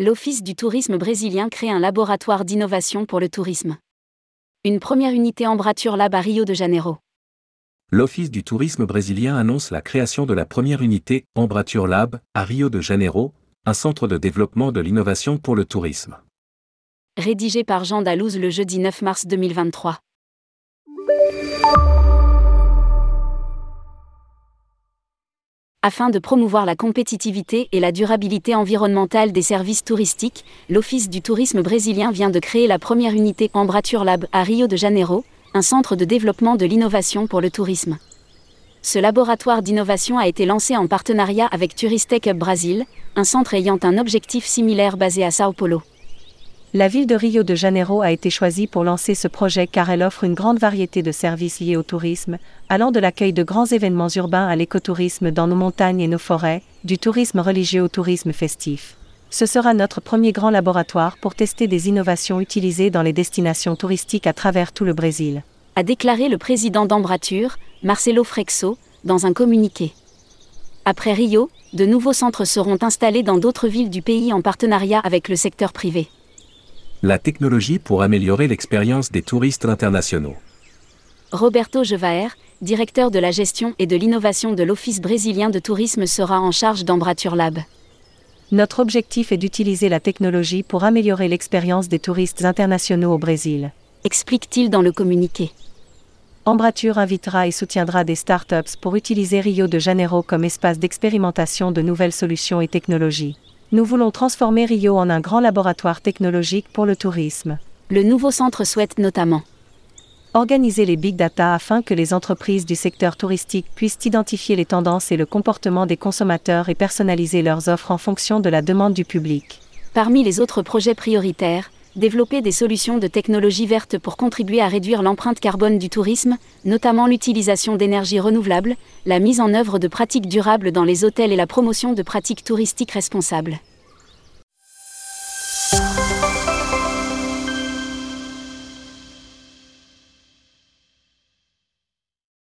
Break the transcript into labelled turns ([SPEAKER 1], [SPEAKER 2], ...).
[SPEAKER 1] l'Office du tourisme brésilien crée un laboratoire d'innovation pour le tourisme. Une première unité Embrature Lab à Rio de Janeiro.
[SPEAKER 2] L'Office du tourisme brésilien annonce la création de la première unité Embrature Lab à Rio de Janeiro, un centre de développement de l'innovation pour le tourisme.
[SPEAKER 1] Rédigé par Jean Dalouse le jeudi 9 mars 2023. Afin de promouvoir la compétitivité et la durabilité environnementale des services touristiques, l'Office du tourisme brésilien vient de créer la première unité Embrature Lab à Rio de Janeiro, un centre de développement de l'innovation pour le tourisme. Ce laboratoire d'innovation a été lancé en partenariat avec Turistec Up Brasil, un centre ayant un objectif similaire basé à Sao Paulo.
[SPEAKER 3] La ville de Rio de Janeiro a été choisie pour lancer ce projet car elle offre une grande variété de services liés au tourisme, allant de l'accueil de grands événements urbains à l'écotourisme dans nos montagnes et nos forêts, du tourisme religieux au tourisme festif. Ce sera notre premier grand laboratoire pour tester des innovations utilisées dans les destinations touristiques à travers tout le Brésil.
[SPEAKER 1] A déclaré le président d'Embrature, Marcelo Frexo, dans un communiqué. Après Rio, de nouveaux centres seront installés dans d'autres villes du pays en partenariat avec le secteur privé
[SPEAKER 2] la technologie pour améliorer l'expérience des touristes internationaux.
[SPEAKER 1] Roberto Jevaer, directeur de la gestion et de l'innovation de l'Office brésilien de tourisme, sera en charge d'Embrature Lab.
[SPEAKER 3] Notre objectif est d'utiliser la technologie pour améliorer l'expérience des touristes internationaux au Brésil.
[SPEAKER 1] Explique-t-il dans le communiqué.
[SPEAKER 3] Embrature invitera et soutiendra des startups pour utiliser Rio de Janeiro comme espace d'expérimentation de nouvelles solutions et technologies. Nous voulons transformer Rio en un grand laboratoire technologique pour le tourisme.
[SPEAKER 1] Le nouveau centre souhaite notamment
[SPEAKER 3] organiser les big data afin que les entreprises du secteur touristique puissent identifier les tendances et le comportement des consommateurs et personnaliser leurs offres en fonction de la demande du public.
[SPEAKER 1] Parmi les autres projets prioritaires, développer des solutions de technologie verte pour contribuer à réduire l'empreinte carbone du tourisme, notamment l'utilisation d'énergie renouvelable, la mise en œuvre de pratiques durables dans les hôtels et la promotion de pratiques touristiques responsables.